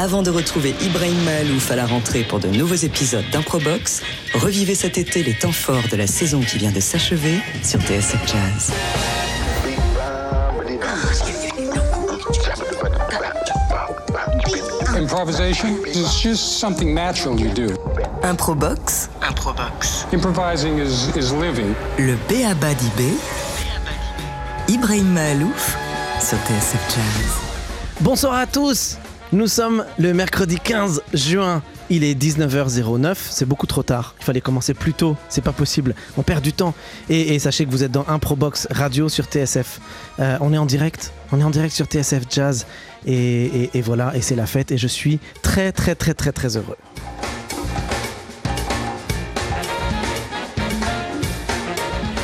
Avant de retrouver Ibrahim Mahalouf à la rentrée pour de nouveaux épisodes d'Improbox, revivez cet été les temps forts de la saison qui vient de s'achever sur TSF Jazz. Improvisation is just something natural you do. Improbox, Improbox. Improvising is, is living. le B.A.B.A. d'Ibé, Ibrahim Mahalouf sur TSF Jazz. Bonsoir à tous Nous sommes le mercredi 15 juin. Il est 19h09, c'est beaucoup trop tard. Il fallait commencer plus tôt, c'est pas possible. On perd du temps. Et, sachez que vous êtes dans Improbox Radio sur TSF. Euh, on est en direct, on est en direct sur TSF Jazz. Et, et- et voilà, et c'est la fête. Et je suis très très très très très heureux.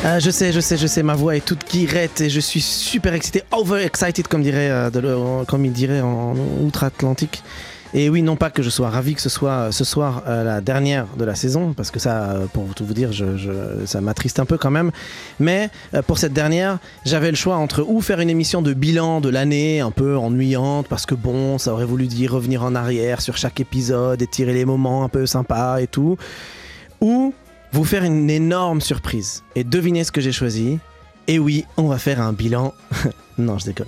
Euh, je sais, je sais, je sais, ma voix est toute guirette et je suis super excité, over excited comme, dirait, euh, comme il dirait en outre-Atlantique. Et oui, non pas que je sois ravi que ce soit ce soir euh, la dernière de la saison, parce que ça, pour tout vous dire, ça m'attriste un peu quand même. Mais pour cette dernière, j'avais le choix entre ou faire une émission de bilan de l'année, un peu ennuyante, parce que bon, ça aurait voulu dire revenir en arrière sur chaque épisode et tirer les moments un peu sympas et tout, ou vous faire une énorme surprise. Et devinez ce que j'ai choisi. Et oui, on va faire un bilan. non, je déconne.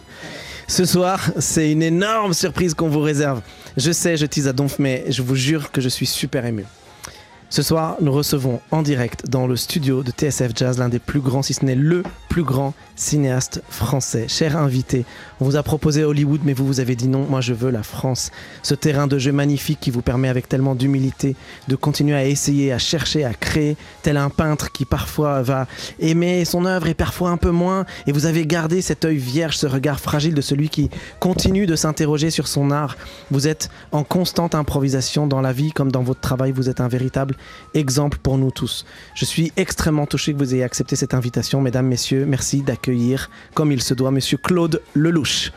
Ce soir, c'est une énorme surprise qu'on vous réserve. Je sais, je tease à donf, mais je vous jure que je suis super ému. Ce soir, nous recevons en direct dans le studio de TSF Jazz l'un des plus grands, si ce n'est le plus grand cinéaste français. Cher invité, on vous a proposé Hollywood, mais vous, vous avez dit non, moi je veux la France. Ce terrain de jeu magnifique qui vous permet avec tellement d'humilité de continuer à essayer, à chercher, à créer, tel un peintre qui parfois va aimer son œuvre et parfois un peu moins. Et vous avez gardé cet œil vierge, ce regard fragile de celui qui continue de s'interroger sur son art. Vous êtes en constante improvisation dans la vie comme dans votre travail. Vous êtes un véritable exemple pour nous tous. Je suis extrêmement touché que vous ayez accepté cette invitation, mesdames, messieurs. Merci d'accueillir, comme il se doit, monsieur Claude Lelouch.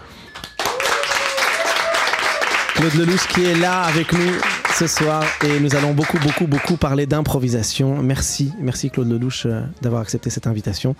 Claude Lelouch qui est là avec nous ce soir et nous allons beaucoup, beaucoup, beaucoup parler d'improvisation. Merci, merci Claude Lelouch euh, d'avoir accepté cette invitation.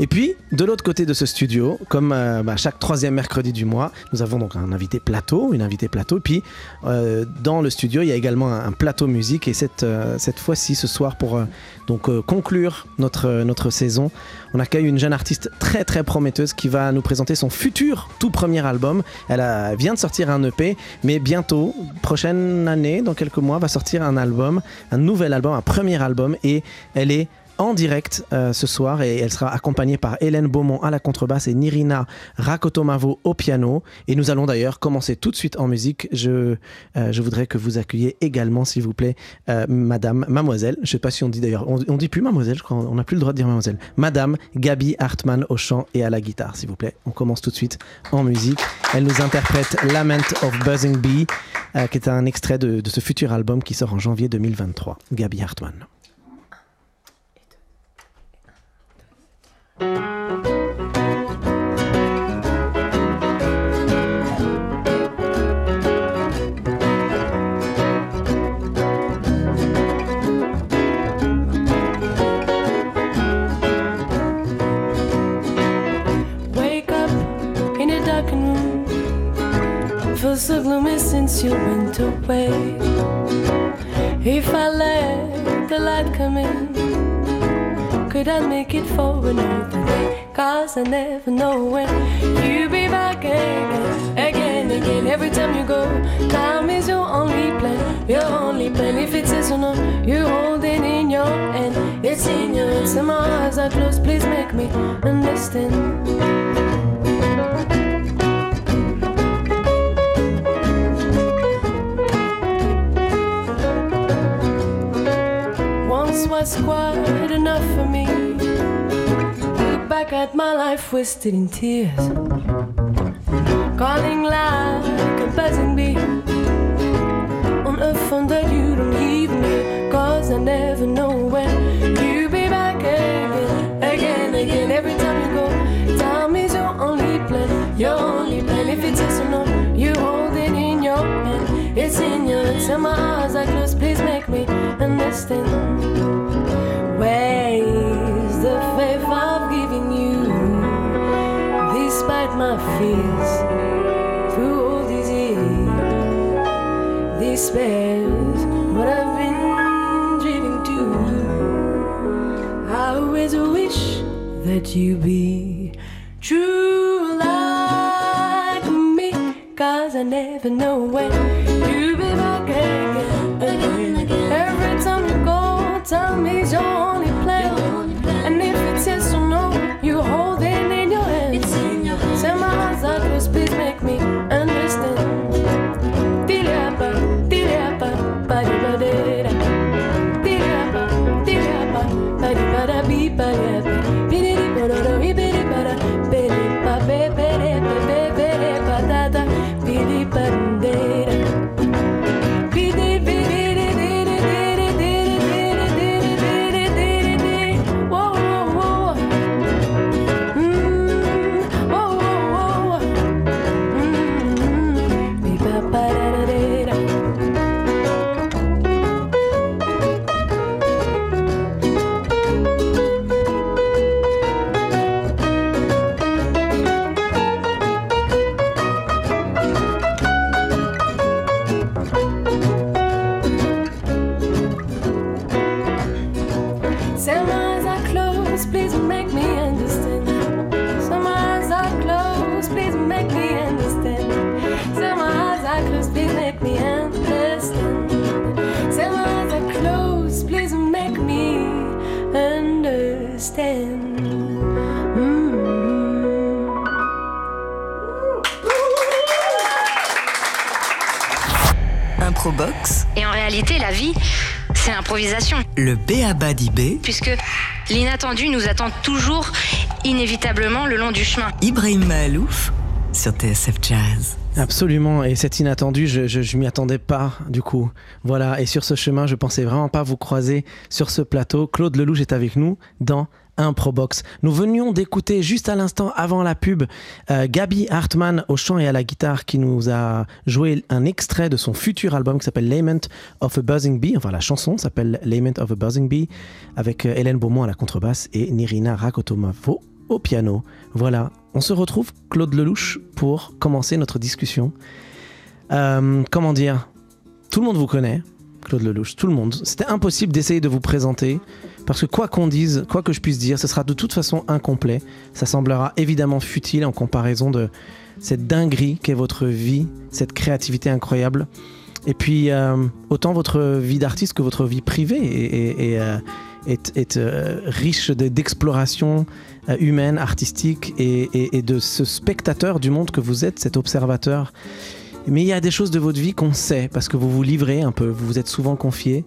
Et puis, de l'autre côté de ce studio, comme euh, bah, chaque troisième mercredi du mois, nous avons donc un invité plateau, une invitée plateau. Puis, euh, dans le studio, il y a également un, plateau musique. Et cette, euh, cette fois-ci, ce soir, pour donc conclure notre, saison, on accueille une jeune artiste très très prometteuse qui va nous présenter son futur tout premier album. Elle vient de sortir un EP, mais bientôt, prochaine année, dans quelques mois, va sortir un album, un nouvel album, un premier album, et elle est en direct euh, ce soir et elle sera accompagnée par Hélène Beaumont à la contrebasse et Nirina Rakotomavo au piano. Et nous allons d'ailleurs commencer tout de suite en musique. Je, euh, je voudrais que vous accueilliez également, s'il vous plaît, euh, Madame, Mademoiselle. Je sais pas si on dit d'ailleurs, on, on dit plus Mademoiselle, je crois, on n'a plus le droit de dire Mademoiselle. Madame Gabi Hartmann au chant et à la guitare, s'il vous plaît. On commence tout de suite en musique. Elle nous interprète Lament of Buzzing Bee, euh, qui est un extrait de, de ce futur album qui sort en janvier 2023. Gabi Hartmann. You went away. If I let the light come in, could I make it for another day? Cause I never know when you'll be back again, again, again. Every time you go, time is your only plan, your only plan. If it says or no, you hold it in your hand. It's in your hands. And my eyes are closed. Please make me understand. Was quite enough for me. Look back at my life wasted in tears. Calling like a buzzing bee. On a phone that you don't leave me. Cause I never know when you'll be back again, again, again. Every time you go, time is your only plan, your only plan. If it's yes or no, you hold it in your hand. It's in your hands, and my eyes are closed. Please make me understand. Spares what I've been dreaming to. I always wish that you be true like me, cause I never know when you'll be back again. again. Every time you go, tell me your réalité, la vie, c'est l'improvisation. le B.A.B.A. d'IB, Puisque l'inattendu nous attend toujours inévitablement le long du chemin. Ibrahim Mahalouf sur TSF Jazz. Absolument, et c'est inattendu, je, je, je m'y attendais pas du coup. Voilà, et sur ce chemin, je pensais vraiment pas vous croiser sur ce plateau. Claude Lelouch est avec nous dans Improbox. Nous venions d'écouter juste à l'instant avant la pub euh, Gabi Hartmann au chant et à la guitare qui nous a joué un extrait de son futur album qui s'appelle Lament of a Buzzing Bee. Enfin, la chanson s'appelle Lament of a Buzzing Bee avec euh, Hélène Beaumont à la contrebasse et Nirina Rakotomavo au piano. Voilà, on se retrouve, Claude Lelouch, pour commencer notre discussion. Euh, comment dire? Tout le monde vous connaît, Claude Lelouch, tout le monde. C'était impossible d'essayer de vous présenter, parce que quoi qu'on dise, quoi que je puisse dire, ce sera de toute façon incomplet. Ça semblera évidemment futile en comparaison de cette dinguerie qu'est votre vie, cette créativité incroyable. Et puis, euh, autant votre vie d'artiste que votre vie privée est, euh, euh, riche de- d'exploration humaine, artistique et, et- et de ce spectateur du monde que vous êtes, cet observateur. Mais il y a des choses de votre vie qu'on sait parce que vous vous livrez un peu, vous vous êtes souvent confié.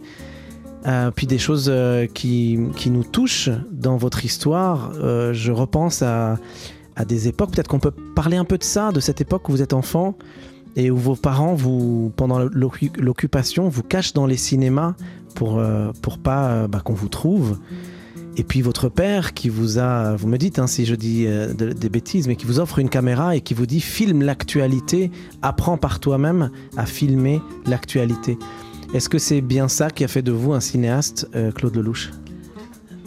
Euh, puis des choses euh, qui, qui nous touchent dans votre histoire. Euh, je repense à, à des époques, peut-être qu'on peut parler un peu de ça, de cette époque où vous êtes enfant et où vos parents, vous, pendant l'occu- l'occupation, vous cachent dans les cinémas pour, pour pas bah, qu'on vous trouve. Et puis votre père qui vous a, vous me dites hein, si je dis de- des bêtises, mais qui vous offre une caméra et qui vous dit filme l'actualité, apprends par toi-même à filmer l'actualité. Est-ce que c'est bien ça qui a fait de vous un cinéaste, euh, Claude Lelouch?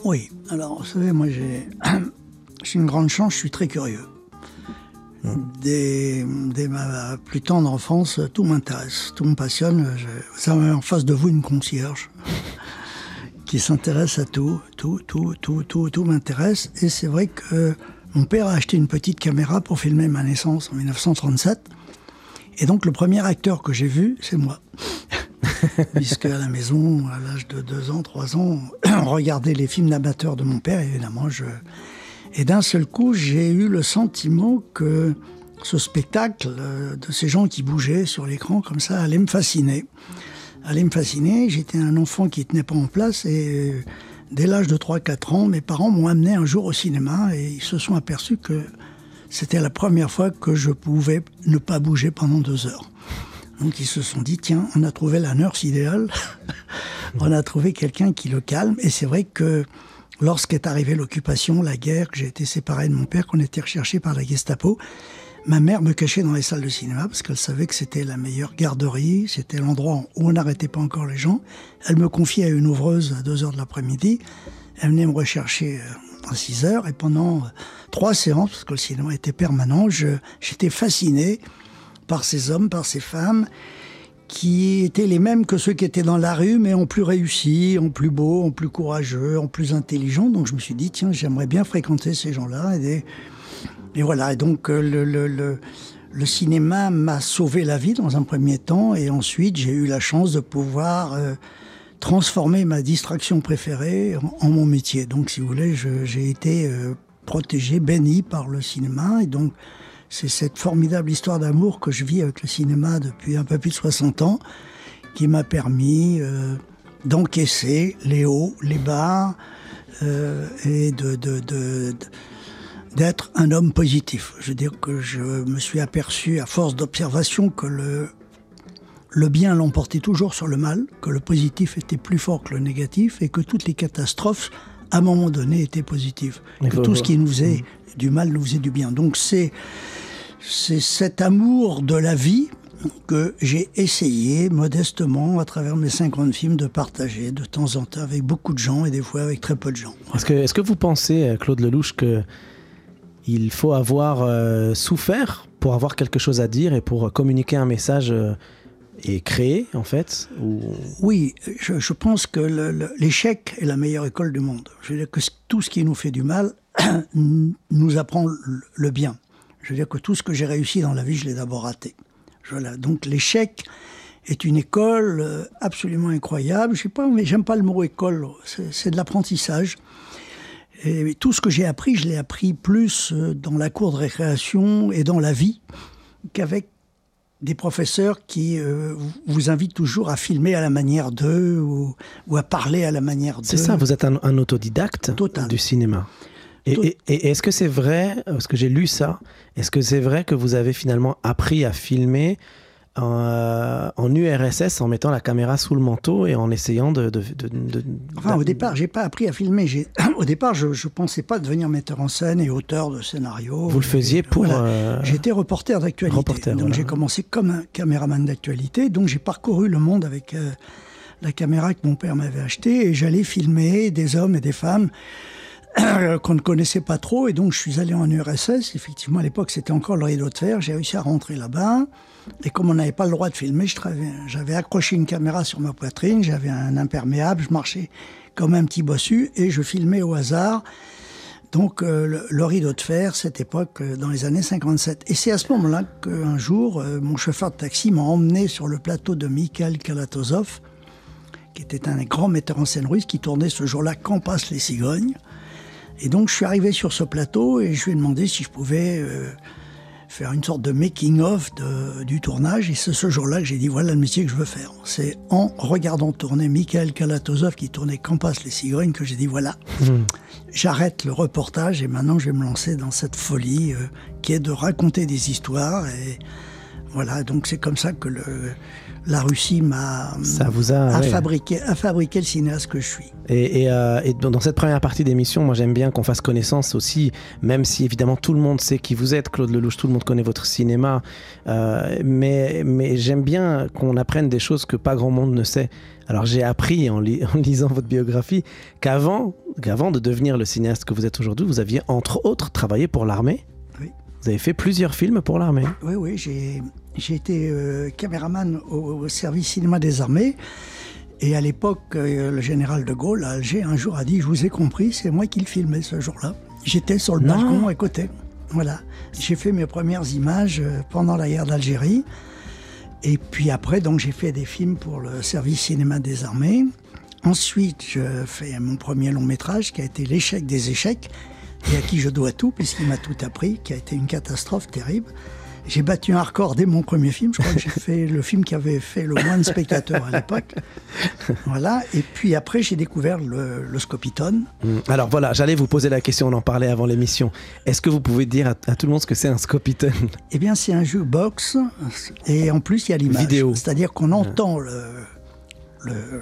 Oui, alors vous savez, moi j'ai une grande chance, je suis très curieux. Dès, dès ma plus tendre enfance, tout m'intéresse, tout me passionne. Vous avez en face de vous une concierge qui s'intéresse à tout, tout, tout, tout, tout, tout m'intéresse. Et c'est vrai que mon père a acheté une petite caméra pour filmer ma naissance en 1937. Et donc le premier acteur que j'ai vu, c'est moi. Puisque à la maison, à l'âge de 2 ans, 3 ans, on regardait les films d'amateurs de mon père, évidemment. Je... Et d'un seul coup, j'ai eu le sentiment que ce spectacle euh, de ces gens qui bougeaient sur l'écran comme ça allait me fasciner. Allait me fasciner. J'étais un enfant qui tenait pas en place et euh, dès l'âge de 3-4 ans, mes parents m'ont amené un jour au cinéma et ils se sont aperçus que c'était la première fois que je pouvais ne pas bouger pendant deux heures. Donc ils se sont dit, tiens, on a trouvé la nurse idéale, on a trouvé quelqu'un qui le calme. Et c'est vrai que lorsqu'est arrivée l'occupation, la guerre, que j'ai été séparé de mon père, qu'on était recherché par la Gestapo, ma mère me cachait dans les salles de cinéma parce qu'elle savait que c'était la meilleure garderie, c'était l'endroit où on n'arrêtait pas encore les gens. Elle me confiait à une ouvreuse à 2 heures de l'après-midi. Elle venait me rechercher euh, à 6 heures et pendant euh, trois séances, parce que le cinéma était permanent, j'étais fasciné par ces hommes, par ces femmes qui étaient les mêmes que ceux qui étaient dans la rue, mais en plus réussi, en plus beau, en plus courageux, en plus intelligent. Donc je me suis dit, tiens, j'aimerais bien fréquenter ces gens-là. Et, et, voilà, et donc euh, le, le, le, cinéma m'a sauvé la vie dans un premier temps, et ensuite j'ai eu la chance de pouvoir euh, transformer ma distraction préférée en, en, mon métier. Donc si vous voulez, j'ai été euh, protégé, béni par le cinéma, et donc c'est cette formidable histoire d'amour que je vis avec le cinéma depuis un peu plus de 60 ans qui m'a permis euh, d'encaisser les hauts, les bas euh, et de, de, de, d'être un homme positif. Je veux dire que je me suis aperçu à force d'observation que le, le bien l'emportait toujours sur le mal, que le positif était plus fort que le négatif et que toutes les catastrophes, à un moment donné, étaient positives. Que tout ce qui nous faisait du mal nous faisait du bien. Donc c'est c'est cet amour de la vie que j'ai essayé modestement à travers mes 50 films de partager de temps en temps avec beaucoup de gens et des fois avec très peu de gens. Est-ce que, est que, vous pensez, euh, Claude Lelouch, qu'il faut avoir euh, souffert pour avoir quelque chose à dire et pour communiquer un message euh, et créer en fait ou... Oui, je, je, pense que l'échec est la meilleure école du monde. Je veux dire que tout ce qui nous fait du mal nous apprend le bien. Je veux dire que tout ce que j'ai réussi dans la vie, je l'ai d'abord raté. Voilà. Donc l'échec est une école euh, absolument incroyable. Je sais pas, mais j'aime pas le mot école. C'est de l'apprentissage. Et tout ce que j'ai appris, je l'ai appris plus euh, dans la cour de récréation et dans la vie qu'avec des professeurs qui euh, vous invitent toujours à filmer à la manière d'eux ou, ou, à parler à la manière d'eux. C'est ça, vous êtes un, un autodidacte Total. du cinéma. Et, et, et est-ce que c'est vrai, parce que j'ai lu ça, est-ce que c'est vrai que vous avez finalement appris à filmer en, en, URSS en mettant la caméra sous le manteau et en essayant de. de, de, de enfin, au départ, j'ai pas appris à filmer. Au départ, je, je pensais pas devenir metteur en scène et auteur de scénario. Vous le faisiez pour. Voilà. Euh... J'étais reporter d'actualité. Donc voilà. j'ai commencé comme un caméraman d'actualité. Donc j'ai parcouru le monde avec euh, la caméra que mon père m'avait achetée et j'allais filmer des hommes et des femmes qu'on ne connaissait pas trop. Et donc, je suis allé en URSS. Effectivement, à l'époque, c'était encore le rideau de fer. J'ai réussi à rentrer là-bas. Et comme on n'avait pas le droit de filmer, j'avais accroché une caméra sur ma poitrine. J'avais un imperméable. Je marchais comme un petit bossu et je filmais au hasard. Donc, euh, le, rideau de fer, cette époque, euh, dans les années 57. Et c'est à ce moment-là qu'un jour, euh, mon chauffeur de taxi m'a emmené sur le plateau de Mikhail Kalatozov, qui était un grand metteur en scène russe, qui tournait ce jour-là Quand passent les cigognes. Et donc je suis arrivé sur ce plateau et je lui ai demandé si je pouvais euh, faire une sorte de making-of du tournage. Et c'est ce jour-là que j'ai dit voilà le métier que je veux faire. C'est en regardant tourner Mikhail Kalatozov qui tournait passent les cigognes que j'ai dit voilà, mmh. j'arrête le reportage et maintenant je vais me lancer dans cette folie euh, qui est de raconter des histoires. Et voilà, donc c'est comme ça que le, la Russie m'a ça vous a, a ouais. fabriqué a fabriqué le cinéaste que je suis. Et, et, euh, et dans cette première partie d'émission, moi j'aime bien qu'on fasse connaissance aussi, même si évidemment tout le monde sait qui vous êtes, Claude Lelouch, tout le monde connaît votre cinéma, euh, mais, mais j'aime bien qu'on apprenne des choses que pas grand monde ne sait. Alors j'ai appris en, li en, lisant votre biographie qu'avant qu'avant de devenir le cinéaste que vous êtes aujourd'hui, vous aviez entre autres travaillé pour l'armée. Vous avez fait plusieurs films pour l'armée. Oui, oui, j'ai j'ai été euh, caméraman au, au, service cinéma des armées. Et à l'époque, euh, le général de Gaulle à Alger un jour a dit Je vous ai compris, c'est moi qui le filmais ce jour-là. J'étais sur le non. balcon à côté. Voilà. J'ai fait mes premières images euh, pendant la guerre d'Algérie. Et puis après, donc j'ai fait des films pour le service cinéma des armées. Ensuite, je fais mon premier long métrage qui a été L'échec des échecs et à qui je dois tout puisqu'il m'a tout appris, qui a été une catastrophe terrible. J'ai battu un record dès mon premier film. Je crois que j'ai fait le film qui avait fait le moins de spectateurs à l'époque. Voilà. Et puis après, j'ai découvert le, le Scopitone. Alors voilà, j'allais vous poser la question, on en parlait avant l'émission. Est-ce que vous pouvez dire à, à, tout le monde ce que c'est un Scopitone? Eh bien, c'est un jukebox et en plus, il y a l'image. Vidéo. C'est-à-dire qu'on entend le, le-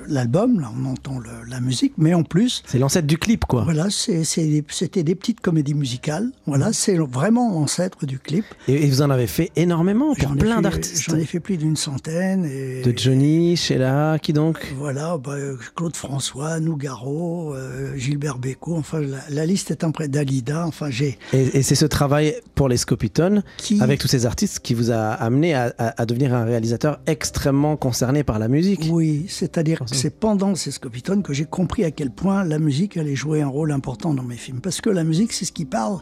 l'album, là on entend le- la musique, mais en plus, C'est l'ancêtre du clip, quoi. voilà, c'est- c'est c'était des petites comédies musicales. Voilà, c'est vraiment l'ancêtre du clip. Et, et vous en avez fait énormément pour plein d'artistes. J'en ai fait plus d'une centaine. Et, De Johnny, Sheila, qui donc? Voilà, bah, Claude François, Nougaro, euh, Gilbert Bécaud, enfin la, la liste est un près d'Alida, enfin j'ai Et, et c'est ce travail pour les Scopitone, qui avec tous ces artistes, qui vous a amené à, à- à devenir un réalisateur extrêmement concerné par la musique. oui, c'est-à-dire que Forcément. c'est pendant ces Scopitone que j'ai compris à quel point la musique allait jouer un rôle important dans mes films, parce que la musique c'est ce qui parle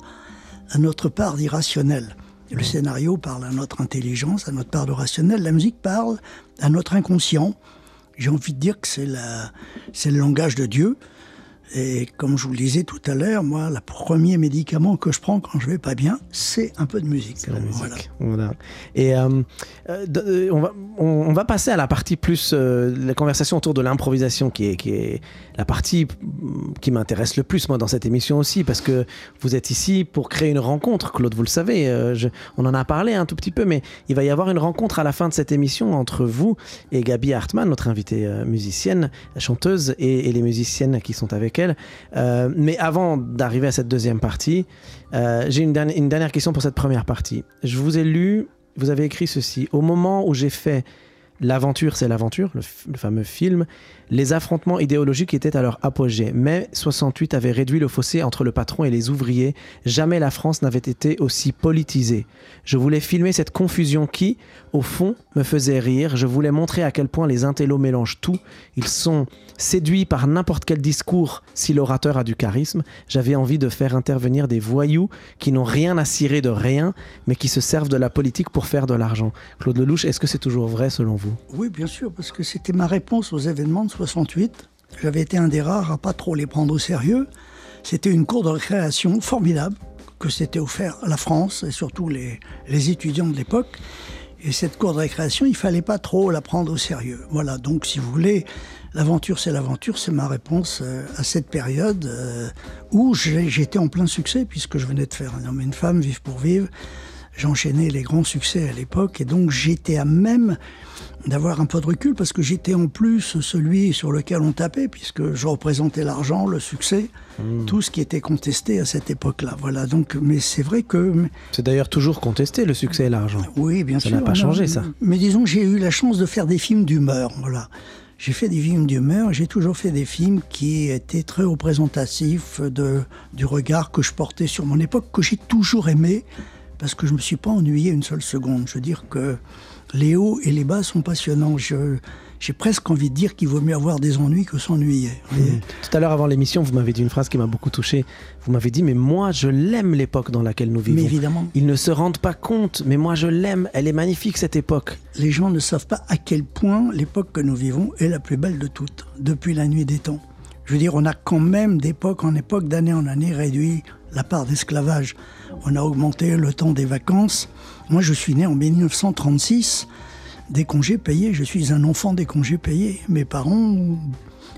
à notre part d'irrationnel. Le scénario parle à notre intelligence, à notre part de rationnel. La musique parle à notre inconscient. J'ai envie de dire que c'est la, c'est le langage de Dieu. Et comme je vous le disais tout à l'heure, moi, le premier médicament que je prends quand je vais pas bien, c'est un peu de musique. C'est la musique. Voilà. Voilà. Et euh, euh, euh, on, va, on, on va passer à la partie plus, euh, la conversation autour de l'improvisation, qui est, qui est la partie mm, qui m'intéresse le plus, moi, dans cette émission aussi, parce que vous êtes ici pour créer une rencontre, Claude, vous le savez. je- on en a parlé un tout petit peu, mais il va y avoir une rencontre à la fin de cette émission entre vous et Gabi Hartmann, notre invitée musicienne, chanteuse, et, et les musiciennes qui sont avec elle. Euh, mais avant d'arriver à cette deuxième partie, euh, j'ai une dernière, question pour cette première partie. Je vous ai lu, vous avez écrit ceci. Au moment où j'ai fait L'aventure, c'est l'aventure, le fameux film, les affrontements idéologiques étaient à leur apogée. Mai 68 avait réduit le fossé entre le patron et les ouvriers. Jamais la France n'avait été aussi politisée. Je voulais filmer cette confusion qui, au fond, me faisait rire. Je voulais montrer à quel point les intellos mélangent tout. Ils sont séduits par n'importe quel discours si l'orateur a du charisme. J'avais envie de faire intervenir des voyous qui n'ont rien à cirer de rien, mais qui se servent de la politique pour faire de l'argent. Claude Lelouch, est-ce que c'est toujours vrai selon vous? Oui, bien sûr, parce que c'était ma réponse aux événements de 68. J'avais été un des rares à pas trop les prendre au sérieux. C'était une cour de récréation formidable que s'était offert la France et surtout les, les étudiants de l'époque. Et cette cour de récréation, il fallait pas trop la prendre au sérieux. Voilà, donc si vous voulez, l'aventure c'est l'aventure, c'est ma réponse euh, à cette période euh, où j'étais en plein succès puisque je venais de faire un homme et une femme, vivre pour vivre. J'enchaînais les grands succès à l'époque et donc j'étais à même d'avoir un peu de recul parce que j'étais en plus celui sur lequel on tapait puisque je représentais l'argent, le succès, tout ce qui était contesté à cette époque-là. Voilà. Donc, mais c'est vrai que C'est d'ailleurs toujours contesté, le succès et l'argent. oui, bien Ça sûr. n'a pas changé, ça. Mais disons, j'ai eu la chance de faire des films d'humeur. Voilà. J'ai fait des films d'humeur. J'ai toujours fait des films qui étaient très représentatifs de, du regard que je portais sur mon époque, que j'ai toujours aimé, parce que je ne me suis pas ennuyé une seule seconde. Je veux dire que les hauts et les bas sont passionnants. Je- J'ai presque envie de dire qu'il vaut mieux avoir des ennuis que s'ennuyer. Voyez Tout à l'heure, avant l'émission, vous m'avez dit une phrase qui m'a beaucoup touché. Vous m'avez dit, mais moi, je l'aime l'époque dans laquelle nous Mais vivons. évidemment, Ils ne se rendent pas compte, mais moi, je l'aime. Elle est magnifique, cette époque. les gens ne savent pas à quel point l'époque que nous vivons est la plus belle de toutes, depuis la nuit des temps. Je veux dire, on a quand même d'époque en époque, d'année en année, réduit la part d'esclavage. On a augmenté le temps des vacances. Moi, je suis né en 1936, des congés payés. Je suis un enfant des congés payés. Mes parents ont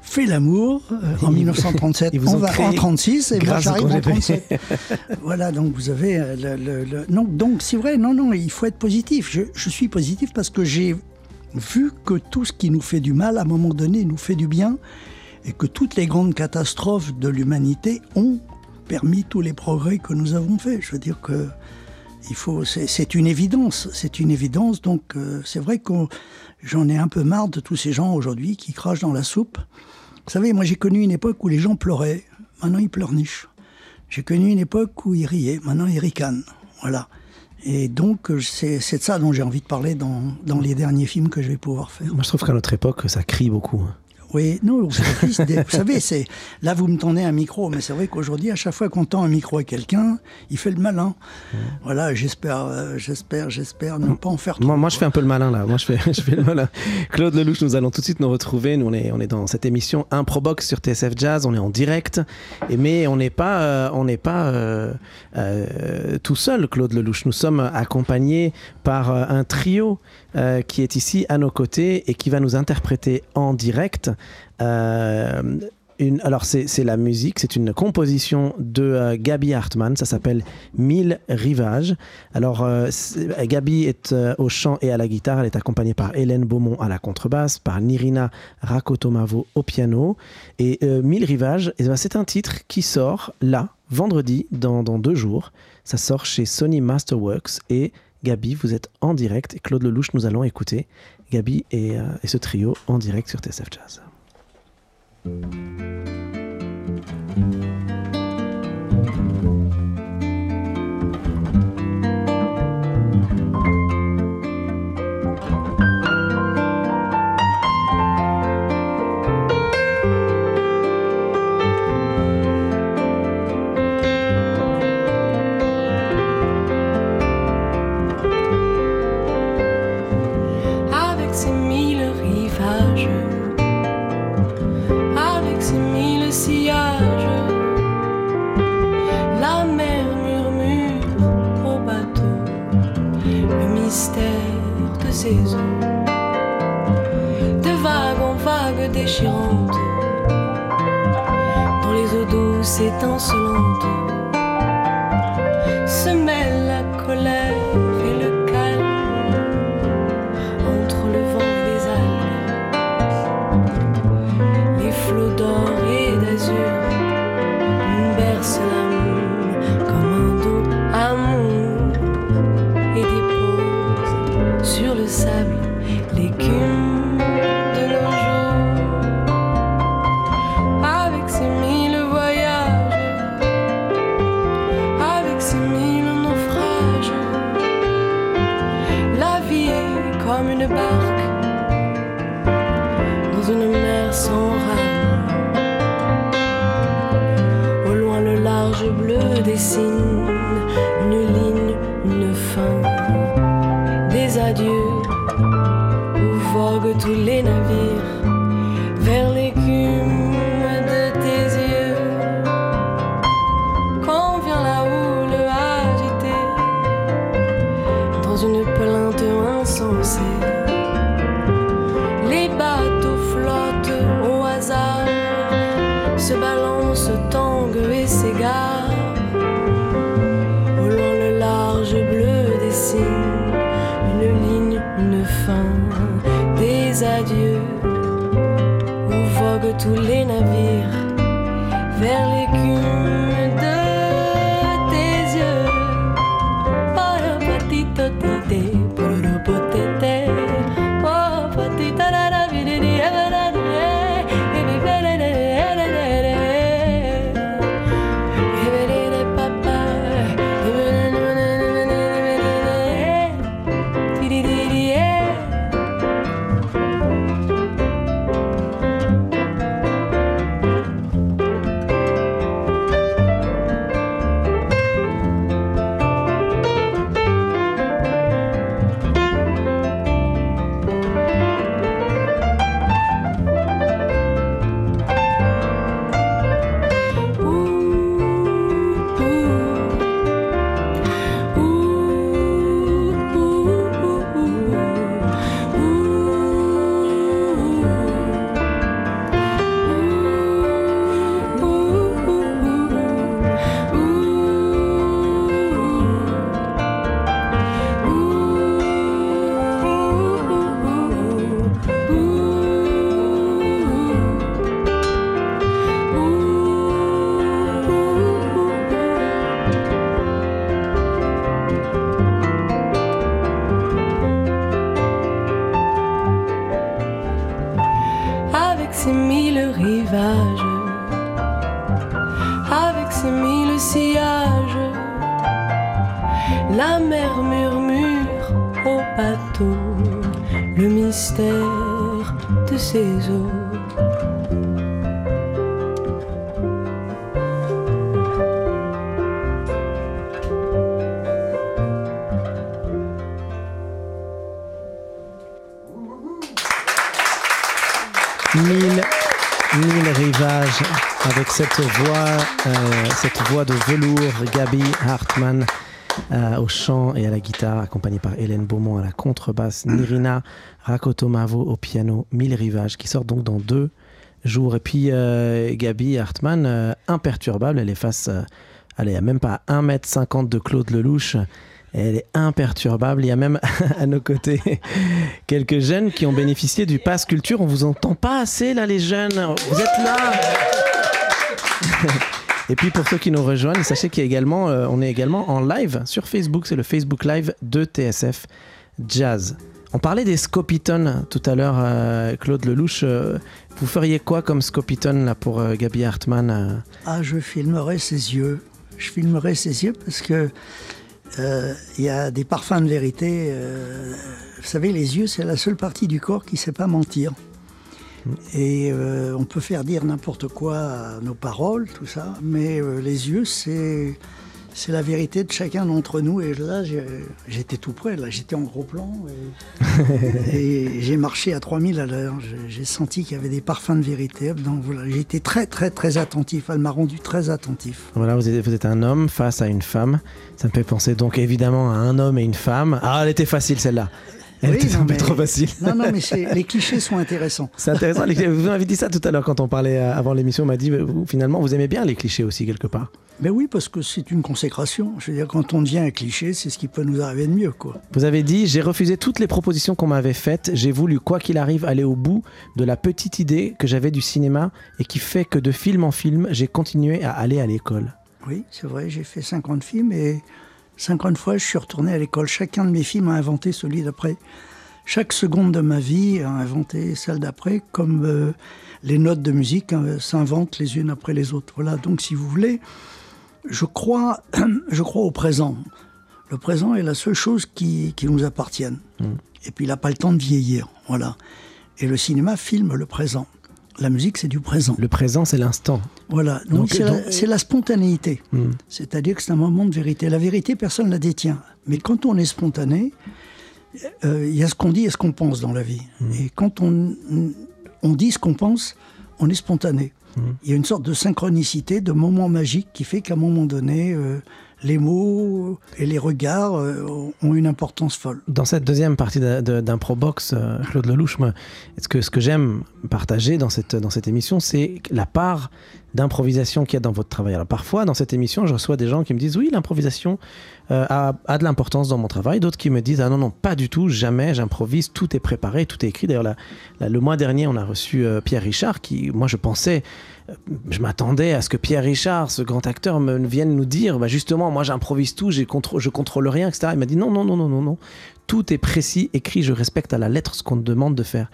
fait l'amour euh, en Ils- 1937. ils vous on ont va en 36 et moi j'arrive en congés payés. 37. voilà, donc vous avez euh, le, le- le- non, donc c'est vrai, non, non, il faut être positif. Je, je suis positif parce que j'ai vu que tout ce qui nous fait du mal, à un moment donné, nous fait du bien, et que toutes les grandes catastrophes de l'humanité ont permis tous les progrès que nous avons faits. Je veux dire que il faut, c'est une évidence, c'est une évidence. Donc euh, c'est vrai que j'en ai un peu marre de tous ces gens aujourd'hui qui crachent dans la soupe. Vous savez, moi j'ai connu une époque où les gens pleuraient, maintenant ils pleurnichent. J'ai connu une époque où ils riaient, maintenant ils ricanent. Voilà. Et donc c'est de ça dont j'ai envie de parler dans, dans les derniers films que je vais pouvoir faire. Moi, je trouve qu'à notre époque, ça crie beaucoup. Oui, non. Vous savez, c'est là vous me tendez un micro, mais c'est vrai qu'aujourd'hui, à chaque fois qu'on tend un micro à quelqu'un, il fait le malin. Voilà, j'espère, euh, j'espère, j'espère ne pas en faire trop. Moi, moi, je fais un peu le malin là. Moi, je fais, je fais le malin. Claude Lelouch, nous allons tout de suite nous retrouver. Nous, on est, on est dans cette émission Improbox sur TSF Jazz. On est en direct, mais on n'est pas, euh, on n'est pas euh, tout seul, Claude Lelouch. Nous sommes accompagnés par un trio euh, qui est ici à nos côtés et qui va nous interpréter en direct. euh, alors c'est la musique, c'est une composition de euh, Gabi Hartmann, ça s'appelle Mille rivages. Alors euh, c'est- Gabi est euh, au chant et à la guitare, elle est accompagnée par Hélène Beaumont à la contrebasse, par Nirina Rakotomavo au piano. Et Mille rivages, eh ben, c'est un titre qui sort là, vendredi, dans, dans deux jours. Ça sort chez Sony Masterworks et Gabi, vous êtes en direct et Claude Lelouch, nous allons écouter Gabi et, euh, ce trio en direct sur TSF Jazz. De ses eaux, de vague en vague déchirante, dans les eaux douces étincelantes cette voix, euh, cette voix de velours, Gabi Hartmann euh, au chant et à la guitare, accompagnée par Hélène Beaumont à la contrebasse, Nirina Rakotomavo au piano, Mille rivages, qui sort donc dans deux, jour. Et puis euh, Gabi Hartmann, euh, imperturbable, elle est face, euh, allez, à même pas 1m50 de Claude Lelouch. Elle est imperturbable. Il y a même à nos côtés quelques jeunes qui ont bénéficié du pass culture. On vous entend pas assez là, les jeunes. Vous êtes là. Et puis pour ceux qui nous rejoignent, sachez y a également, euh, on est également en live sur Facebook. C'est le Facebook Live de TSF Jazz. On parlait des Scopitons tout à l'heure, euh, Claude Lelouch. euh, vous feriez quoi comme Scopiton là pour Gabi Hartmann Ah, je filmerai ses yeux. Je filmerai ses yeux parce que il y a des parfums de vérité. vous savez, les yeux, c'est la seule partie du corps qui ne sait pas mentir. Et euh, on peut faire dire n'importe quoi à nos paroles, tout ça, mais euh, les yeux, c'est c'est la vérité de chacun d'entre nous. Et là, j'étais tout près. Là, j'étais en gros plan et, et j'ai marché à 3000 à l'heure. J'ai- senti qu'il y avait des parfums de vérité. Donc voilà, j'ai été très, très, très attentif. Elle m'a rendu très attentif. Voilà, vous êtes, vous êtes un homme face à une femme. Ça me fait penser donc évidemment à un homme et une femme. Ah, elle était facile celle-là. Elle Oui, était non, un peu mais- trop facile. Non, non, mais les clichés sont intéressants. C'est intéressant. Vous m'avez dit ça tout à l'heure quand on parlait euh, avant l'émission. On m'a dit, euh, vous, finalement, vous aimez bien les clichés aussi quelque part. Mais oui, parce que c'est une consécration. Je veux dire, quand on devient un cliché, c'est ce qui peut nous arriver de mieux, quoi. Vous avez dit, j'ai refusé toutes les propositions qu'on m'avait faites. J'ai voulu, quoi qu'il arrive, aller au bout de la petite idée que j'avais du cinéma et qui fait que de film en film, j'ai continué à aller à l'école. Oui, c'est vrai, j'ai fait 50 films et 50 fois, je suis retourné à l'école. Chacun de mes films a inventé celui d'après. Chaque seconde de ma vie a inventé celle d'après, comme euh, les notes de musique hein, s'inventent les unes après les autres. Voilà, donc si vous voulez, je crois, je crois au présent. Le présent est la seule chose qui, qui nous appartienne. Et puis il n'a pas le temps de vieillir. Voilà. Et le cinéma filme le présent. La musique, c'est du présent. Le présent, c'est l'instant. Voilà, donc c'est la- donc- c'est la, spontanéité. Hmm. C'est-à-dire que c'est un moment de vérité. La vérité, personne ne la détient. Mais quand on est spontané, euh, il y a ce qu'on dit et ce qu'on pense dans la vie. Et quand on, on dit ce qu'on pense, on est spontané. Il y a une sorte de synchronicité, de moment magique qui fait qu'à un moment donné, euh, les mots et les regards euh, ont une importance folle. Dans cette deuxième partie d'Improbox, euh, Claude Lelouch, est-ce que ce que j'aime partager dans cette, dans cette émission, c'est la part d'improvisation qu'il y a dans votre travail. Alors parfois, dans cette émission, je reçois des gens qui me disent oui, l'improvisation euh, a, de l'importance dans mon travail. D'autres qui me disent ah non, non, pas du tout, jamais, j'improvise, tout est préparé, tout est écrit. D'ailleurs, le mois dernier, on a reçu euh, Pierre Richard qui, moi, je pensais, euh, je m'attendais à ce que Pierre Richard, ce grand acteur, me vienne nous dire bah, justement, moi, j'improvise tout, j'ai contr- je contrôle rien, etc. Il m'a dit non, non, non, non, non, non. Tout est précis, écrit, je respecte à la lettre ce qu'on me demande de faire.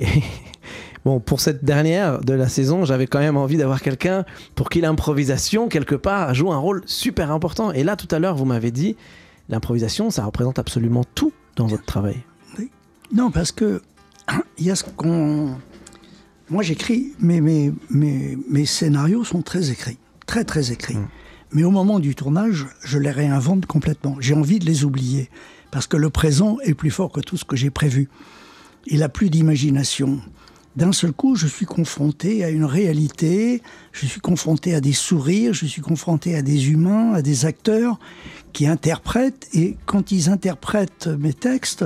Et bon, pour cette dernière de la saison, j'avais quand même envie d'avoir quelqu'un pour qui l'improvisation, quelque part, joue un rôle super important. Et là, tout à l'heure, vous m'avez dit, l'improvisation, ça représente absolument tout dans votre travail. Non, parce que il y a ce qu'on. Moi, j'écris, mais mes, mes, mes scénarios sont très écrits, très très écrits. Mais au moment du tournage, je les réinvente complètement. J'ai envie de les oublier parce que le présent est plus fort que tout ce que j'ai prévu. Il a plus d'imagination. D'un seul coup, je suis confronté à une réalité, je suis confronté à des sourires, je suis confronté à des humains, à des acteurs qui interprètent. Et quand ils interprètent mes textes,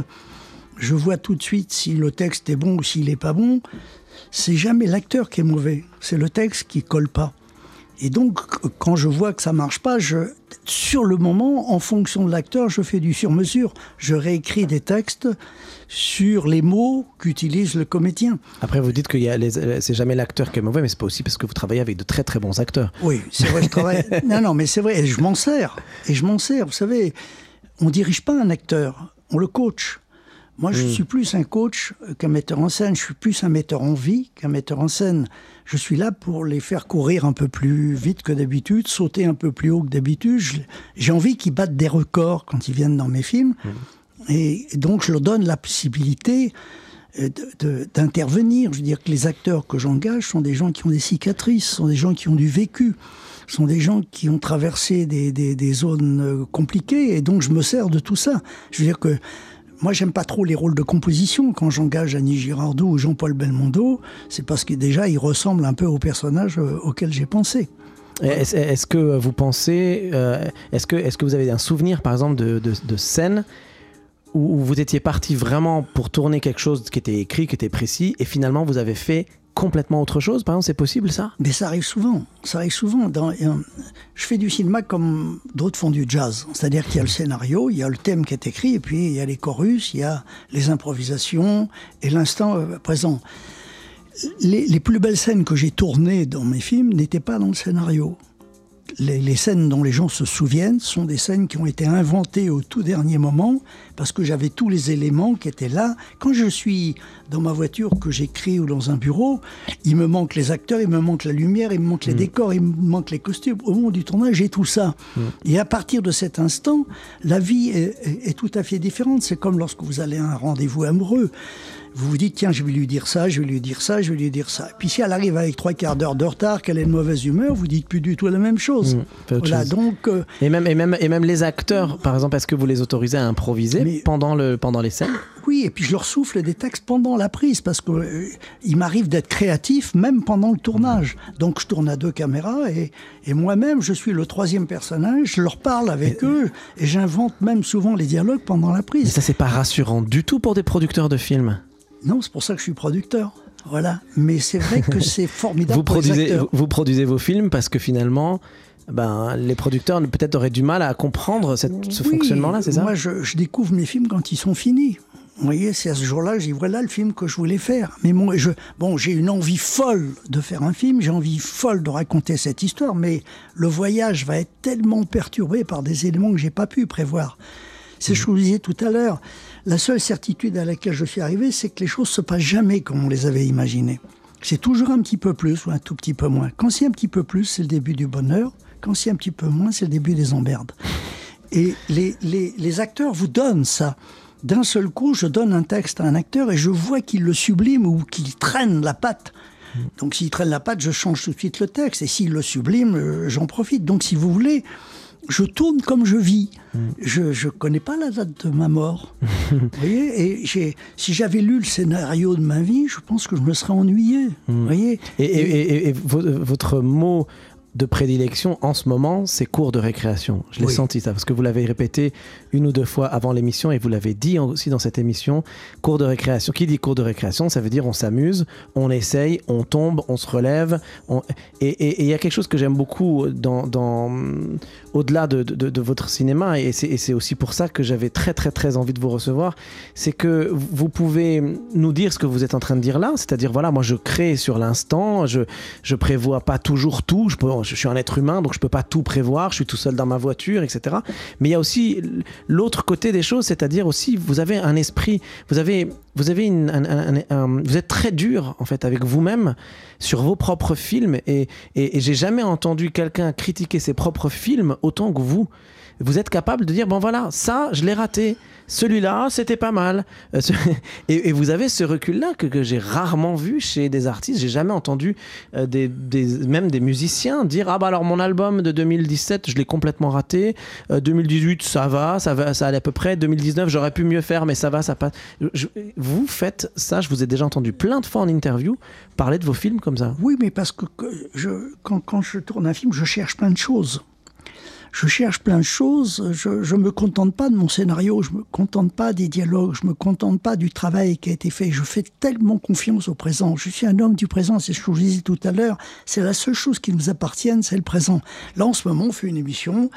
je vois tout de suite si le texte est bon ou s'il n'est pas bon. C'est jamais l'acteur qui est mauvais, c'est le texte qui colle pas. Et donc, quand je vois que ça marche pas, je, sur le moment, en fonction de l'acteur, je fais du sur-mesure. Je réécris des textes sur les mots qu'utilise le comédien. Après, vous dites que c'est jamais l'acteur qui est mauvais, mais c'est pas aussi parce que vous travaillez avec de très très bons acteurs. Oui, c'est vrai, je travaille. non, non, mais c'est vrai, et je m'en sers. Et je m'en sers. Vous savez, on dirige pas un acteur, on le coach. Moi, je suis plus un coach qu'un metteur en scène. Je suis plus un metteur en vie qu'un metteur en scène. Je suis là pour les faire courir un peu plus vite que d'habitude, sauter un peu plus haut que d'habitude. J'ai envie qu'ils battent des records quand ils viennent dans mes films. Et donc, je leur donne la possibilité euh, d'intervenir. Je veux dire que les acteurs que j'engage sont des gens qui ont des cicatrices, sont des gens qui ont du vécu, sont des gens qui ont traversé des, des- des zones euh, compliquées. Et donc, je me sers de tout ça. Je veux dire que moi, j'aime pas trop les rôles de composition. Quand j'engage Annie Girardot ou Jean-Paul Belmondo, c'est parce que déjà, ils ressemblent un peu aux personnages euh, auxquels j'ai pensé. Est-ce que vous pensez, euh, est-ce que, est que vous avez un souvenir, par exemple, de, de, scène où vous étiez parti vraiment pour tourner quelque chose qui était écrit, qui était précis, et finalement vous avez fait complètement autre chose Par exemple, c'est possible ça? Mais ça arrive souvent. Ça arrive souvent. Dans, euh, je fais du cinéma comme d'autres font du jazz. C'est-à-dire qu'il y a le scénario, il y a le thème qui est écrit, et puis il y a les chorus, il y a les improvisations et l'instant euh, présent. Les, les plus belles scènes que j'ai tournées dans mes films n'étaient pas dans le scénario les, les, scènes dont les gens se souviennent sont des scènes qui ont été inventées au tout dernier moment parce que j'avais tous les éléments qui étaient là. Quand je suis dans ma voiture, que j'écris ou dans un bureau, il me manque les acteurs, il me manque la lumière, il me manque les mm. décors, il me manque les costumes. Au moment du tournage, j'ai tout ça. Mm. Et à partir de cet instant, la vie est, est, est tout à fait différente. C'est comme lorsque vous allez à un rendez-vous amoureux vous vous dites, tiens, je vais lui dire ça, je vais lui dire ça, je vais lui dire ça. Puis si elle arrive avec trois quarts d'heure de retard, qu'elle est de mauvaise humeur, vous dites plus du tout la même chose. Mmh, voilà, chose. donc. Euh, et, même, et, même, et même les acteurs, par exemple, est-ce que vous les autorisez à improviser mais, pendant, le, pendant les scènes? Oui, et puis je leur souffle des textes pendant la prise, parce qu'il euh, m'arrive d'être créatif même pendant le tournage. Donc je tourne à deux caméras, et, et moi-même, je suis le troisième personnage, je leur parle avec eux, et j'invente même souvent les dialogues pendant la prise. Mais ça, c'est pas rassurant du tout pour des producteurs de films non, c'est pour ça que je suis producteur. Voilà. Mais c'est vrai que c'est formidable. vous, pour produisez, les acteurs. vous produisez vos films parce que finalement, ben, les producteurs peut-être auraient du mal à comprendre cette, ce oui, fonctionnement-là, c'est ça? Moi, je, je, découvre mes films quand ils sont finis. Vous voyez, c'est à ce jour-là, je dis voilà le film que je voulais faire. Mais moi, bon, j'ai une envie folle de faire un film, j'ai envie folle de raconter cette histoire, mais le voyage va être tellement perturbé par des éléments que j'ai pas pu prévoir. C'est ce que je vous disais tout à l'heure. La seule certitude à laquelle je suis arrivé, c'est que les choses se passent jamais comme on les avait imaginées. C'est toujours un petit peu plus ou un tout petit peu moins. Quand c'est un petit peu plus, c'est le début du bonheur. Quand c'est un petit peu moins, c'est le début des emmerdes. Et les acteurs vous donnent ça. D'un seul coup, je donne un texte à un acteur et je vois qu'il le sublime ou qu'il traîne la patte. Donc s'il traîne la patte, je change tout de suite le texte. Et s'il le sublime, j'en profite. Donc si vous voulez, je tourne comme je vis. Mm. Je ne connais pas la date de ma mort. vous voyez et si j'avais lu le scénario de ma vie, je pense que je me serais ennuyé. Mm. Vous voyez et, et, et, et, votre mot de prédilection en ce moment, c'est cours de récréation. Je l'ai oui. senti ça, parce que vous l'avez répété une ou deux fois avant l'émission et vous l'avez dit aussi dans cette émission. Cours de récréation. Qui dit cours de récréation Ça veut dire on s'amuse, on essaye, on tombe, on se relève. Et il y a quelque chose que j'aime beaucoup dans, au-delà de, votre cinéma, et c'est aussi pour ça que j'avais très très très envie de vous recevoir, c'est que vous pouvez nous dire ce que vous êtes en train de dire là, c'est-à-dire voilà, moi je crée sur l'instant, je je prévois pas toujours tout, je, je suis un être humain, donc je peux pas tout prévoir, je suis tout seul dans ma voiture, etc. Mais il y a aussi l'autre côté des choses, c'est-à-dire aussi vous avez un esprit, vous avez vous avez une, un, un, un, vous êtes très dur en fait avec vous-même sur vos propres films et, et, et j'ai jamais entendu quelqu'un critiquer ses propres films autant que vous. Vous êtes capable de dire bon voilà ça je l'ai raté, celui-là c'était pas mal et, et, vous avez ce recul-là que, j'ai rarement vu chez des artistes. J'ai jamais entendu euh, des, des, même des musiciens dire ah bah alors mon album de 2017 je l'ai complètement raté, euh, 2018 ça va, ça va, ça allait à peu près, 2019 j'aurais pu mieux faire mais ça va, ça passe. Vous faites ça, je vous ai déjà entendu plein de fois en interview parler de vos films comme ça. Oui mais parce que, quand je tourne un film je cherche plein de choses je cherche plein de choses, je ne me contente pas de mon scénario, je me contente pas des dialogues, je me contente pas du travail qui a été fait, je fais tellement confiance au présent, je suis un homme du présent, c'est ce que je vous disais tout à l'heure, c'est la seule chose qui nous appartienne, c'est le présent. Là en ce moment on fait une émission,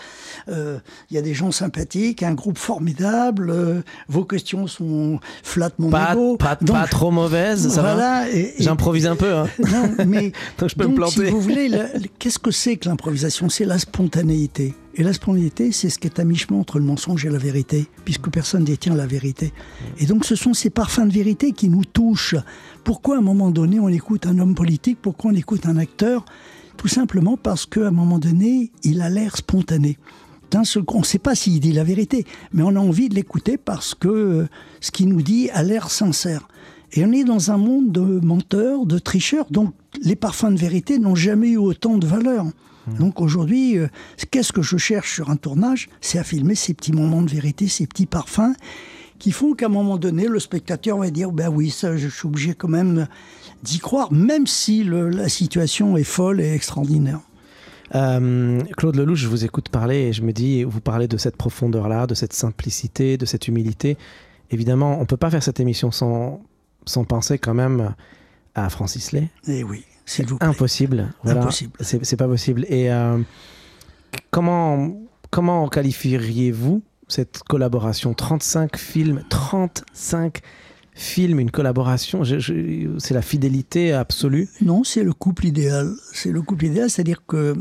il euh, y a des gens sympathiques, un groupe formidable, euh, vos questions sont flattent mon pas, ego. Pas, donc, pas trop mauvaises, ça voilà, va J'improvise un peu. Hein. Non, mais donc je peux donc, me planter. Si vous voulez, qu'est-ce que c'est que l'improvisation? C'est la spontanéité. Et la spontanéité, c'est ce qui est à mi-chemin entre le mensonge et la vérité, puisque personne détient la vérité. Et donc ce sont ces parfums de vérité qui nous touchent. Pourquoi à un moment donné on écoute un homme politique? Pourquoi on écoute un acteur? Tout simplement parce qu'à un moment donné, il a l'air spontané. On ne sait pas s'il dit la vérité, mais on a envie de l'écouter parce que euh, ce qu'il nous dit a l'air sincère. Et on est dans un monde de menteurs, de tricheurs, donc les parfums de vérité n'ont jamais eu autant de valeur. Donc aujourd'hui, euh, qu'est-ce que je cherche sur un tournage? C'est à filmer ces petits moments de vérité, ces petits parfums qui font qu'à un moment donné, le spectateur va dire ben oui, ça, je suis obligé quand même d'y croire, même si le, la situation est folle et extraordinaire. Euh, Claude Lelouch, je vous écoute parler et je me dis, vous parlez de cette profondeur-là, de cette simplicité, de cette humilité. Évidemment, on ne peut pas faire cette émission sans, sans penser quand même à Francis Lay. Et oui, s'il vous plaît. Impossible. Voilà. Impossible. C'est c'est pas possible. Et euh, comment, comment qualifieriez-vous cette collaboration? 35 films, 35 films, une collaboration? je- je- c'est la fidélité absolue? Non, c'est le couple idéal. C'est le couple idéal, c'est-à-dire que,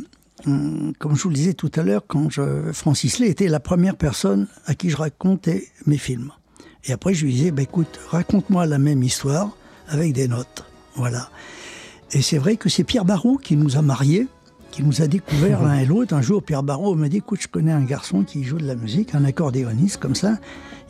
hum, comme je vous le disais tout à l'heure, quand je, Francis Lay était la première personne à qui je racontais mes films. Et après, je lui disais, bah, écoute, raconte-moi la même histoire avec des notes. Voilà. Et c'est vrai que c'est Pierre Barrault qui nous a mariés, qui nous a découvert l'un et l'autre. Un jour, Pierre Barrault m'a dit, écoute, je connais un garçon qui joue de la musique, un accordéoniste comme ça.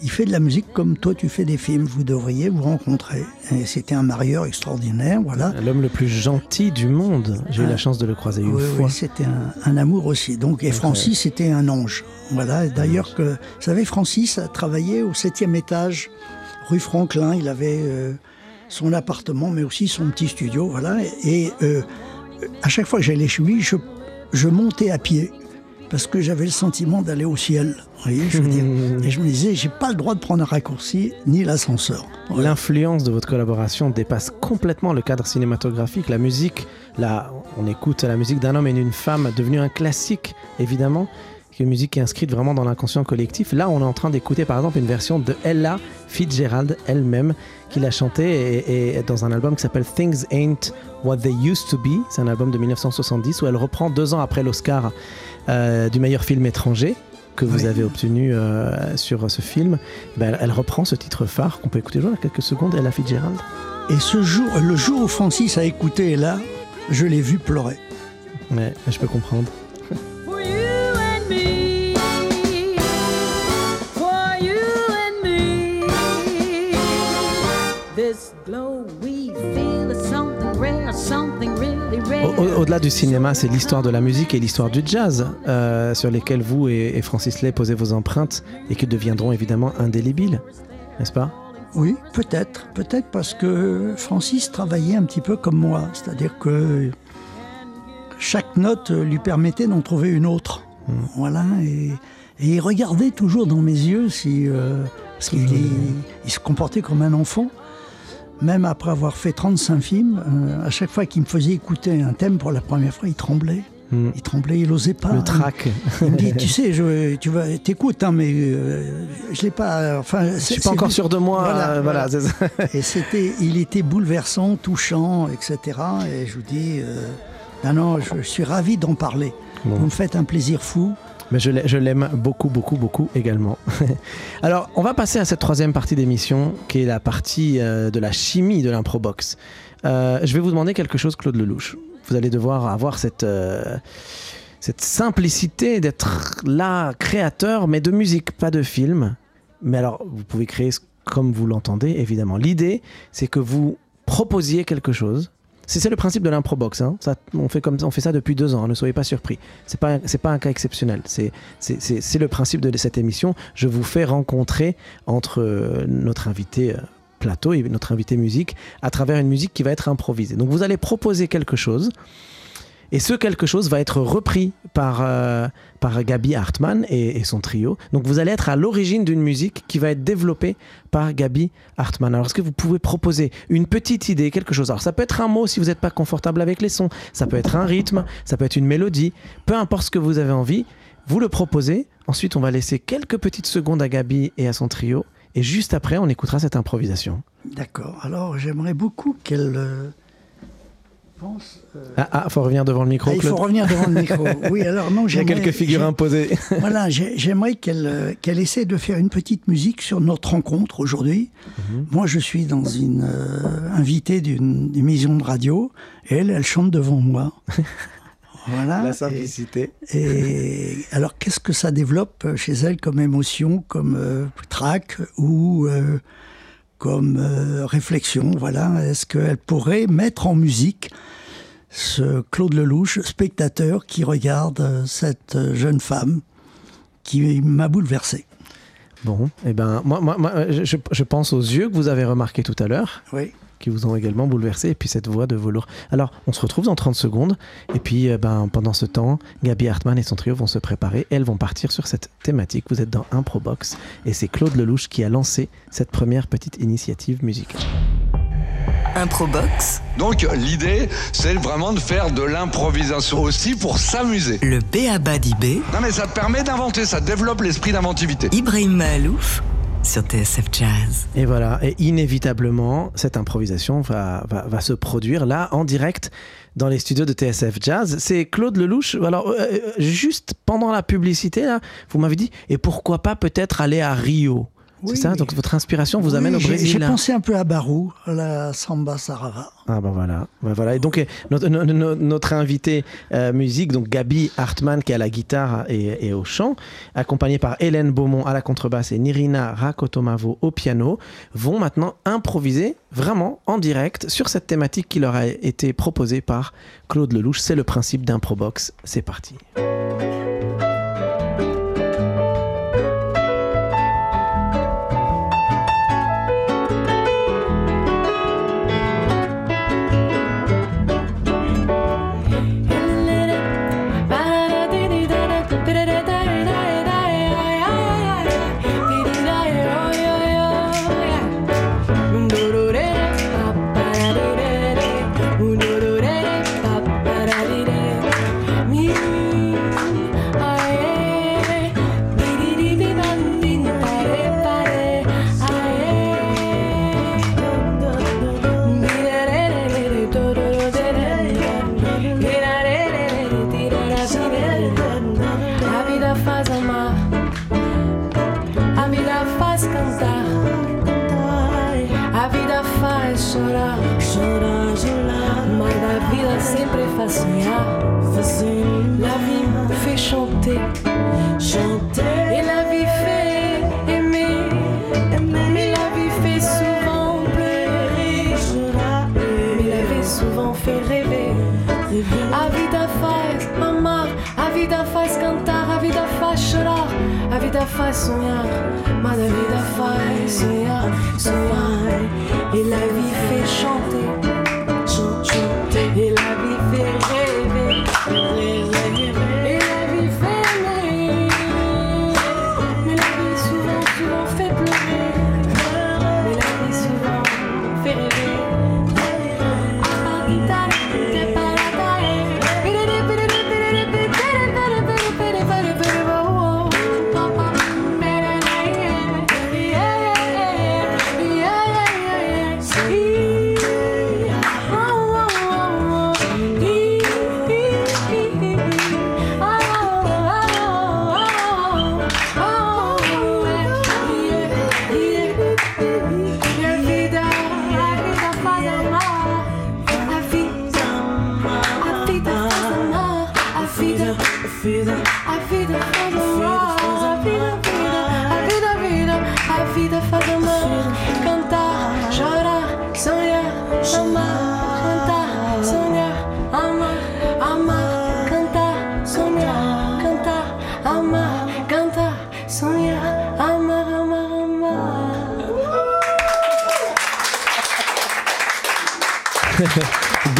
Il fait de la musique comme toi, tu fais des films. Vous devriez vous rencontrer. Et c'était un marieur extraordinaire, voilà. L'homme le plus gentil du monde. J'ai eu la chance de le croiser une Oui, fois. oui, c'était un, un amour aussi. Donc, et Francis, c'était un ange. Voilà. D'ailleurs, que, vous savez, Francis a travaillé au septième étage, rue Franklin. Il avait euh, son appartement, mais aussi son petit studio. Voilà. Et euh, à chaque fois que j'allais chez lui, je, je montais à pied parce que j'avais le sentiment d'aller au ciel. Vous voyez, je veux dire. Et je me disais, j'ai pas le droit de prendre un raccourci ni l'ascenseur. L'influence de votre collaboration dépasse complètement le cadre cinématographique. La musique, là, on écoute la musique d'un homme et d'une femme, devenue un classique, évidemment, une musique qui est inscrite vraiment dans l'inconscient collectif. Là, on est en train d'écouter, par exemple, une version de Ella Fitzgerald elle-même, qui l'a chantée et, et dans un album qui s'appelle Things Ain't What They Used to Be. C'est un album de 1970 où elle reprend deux ans après l'Oscar euh, du meilleur film étranger que vous Oui. avez obtenu euh, sur ce film. Ben, elle reprend ce titre phare qu'on peut écouter dans quelques secondes, Ella Fitzgerald. Et ce jour, le jour où Francis a écouté là, je l'ai vu pleurer. Ouais, je peux comprendre. Au-delà du cinéma, c'est l'histoire de la musique et l'histoire du jazz euh, sur lesquels vous et, et Francis Lay posez vos empreintes et qui deviendront évidemment indélébiles, n'est-ce pas? Oui, peut-être, peut-être parce que Francis travaillait un petit peu comme moi, c'est-à-dire que chaque note lui permettait d'en trouver une autre. Voilà, et, et il regardait toujours dans mes yeux si, euh, parce qu'il il se comportait comme un enfant. Même après avoir fait 35 films, euh, à chaque fois qu'il me faisait écouter un thème pour la première fois, il tremblait. Mm. Il tremblait, il n'osait pas. Le trac. Il me dit, tu sais, je, tu vas, t'écoutes, hein, mais euh, je l'ai pas. Enfin, Je suis pas encore sûr de moi. Voilà, euh, voilà, voilà. Et c'était, il était bouleversant, touchant, etc. Et je vous dis, non, non, je, je suis ravi d'en parler. Bon. Vous me faites un plaisir fou. Mais je l'ai- je l'aime beaucoup, beaucoup, beaucoup également. Alors, on va passer à cette troisième partie d'émission, qui est la partie euh, de la chimie de l'improbox. Euh, je vais vous demander quelque chose, Claude Lelouch. Vous allez devoir avoir cette, euh, cette simplicité d'être là, créateur, mais de musique, pas de film. Mais alors, vous pouvez créer comme vous l'entendez, évidemment. L'idée, c'est que vous proposiez quelque chose. C'est le principe de l'improbox. Hein. Ça, on, fait comme, on fait ça depuis deux ans, hein, ne soyez pas surpris. C'est pas, c'est pas un cas exceptionnel. C'est le principe de cette émission. Je vous fais rencontrer entre euh, notre invité euh, plateau et notre invité musique à travers une musique qui va être improvisée. Donc vous allez proposer quelque chose. Et ce quelque chose va être repris par, euh, par Gabi Hartmann et, son trio. Donc vous allez être à l'origine d'une musique qui va être développée par Gabi Hartmann. Alors est-ce que vous pouvez proposer une petite idée, quelque chose? Alors ça peut être un mot si vous n'êtes pas confortable avec les sons, ça peut être un rythme, ça peut être une mélodie, peu importe ce que vous avez envie, vous le proposez. Ensuite on va laisser quelques petites secondes à Gabi et à son trio. Et juste après on écoutera cette improvisation. D'accord. Alors, j'aimerais beaucoup qu'elle euh, pense. euh, Ah, ah, faut revenir devant le micro, ah, il faut revenir devant le micro. Oui, alors non, Il y a j'aimerais- quelques figures j'ai- imposées. Voilà, j'ai- j'aimerais qu'elle euh, qu'elle essaie de faire une petite musique sur notre rencontre aujourd'hui. Mhm. Moi, je suis dans une euh, invitée d'une émission de radio, et elle, elle chante devant moi. voilà. La simplicité. Et, alors, qu'est-ce que ça développe chez elle comme émotion, comme trac ou comme réflexion? Voilà. Est-ce qu'elle pourrait mettre en musique ce Claude Lelouch, spectateur, qui regarde euh, cette euh, jeune femme qui m'a bouleversé Bon, eh ben, moi, moi, moi, je, pense aux yeux que vous avez remarqués tout à l'heure, Oui. qui vous ont également bouleversé, et puis cette voix de velours. Alors, on se retrouve dans 30 secondes, et puis eh ben, pendant ce temps, Gabi Hartmann et son trio vont se préparer, elles vont partir sur cette thématique. Vous êtes dans Improbox, et c'est Claude Lelouch qui a lancé cette première petite initiative musicale. Improbox, Donc l'idée, c'est vraiment de faire de l'improvisation aussi pour s'amuser. le B.A.B.A. d'IB, Non mais ça te permet d'inventer, ça développe l'esprit d'inventivité. Ibrahim Mahalouf sur TSF Jazz. Et voilà, et inévitablement, cette improvisation va, va, va se produire là, en direct, dans les studios de TSF Jazz. C'est Claude Lelouch. Alors, euh, euh, juste pendant la publicité, là, vous m'avez dit, et pourquoi pas peut-être aller à Rio? Oui. C'est ça Donc votre inspiration vous Oui, amène au Brésil J'ai pensé un peu à Barou, à la samba sarava. Ah ben voilà, Ben voilà. Et donc notre, no- no- notre invité euh, musique, donc Gabi Hartmann qui est à la guitare et, et au chant, accompagnée par Hélène Beaumont à la contrebasse et Nirina Rakotomavo au piano, vont maintenant improviser vraiment en direct sur cette thématique qui leur a été proposée par Claude Lelouch. C'est le principe d'Improbox. C'est parti. A vida faz amar, a vida faz cantar, a vida faz chorar, chorar, chorar. Mas a vida sempre faz sonhar, La vie me fait chanter, chanter. A vida faz sonhar, mas a vida faz sonhar, sonhar. Et la vie fait chanter.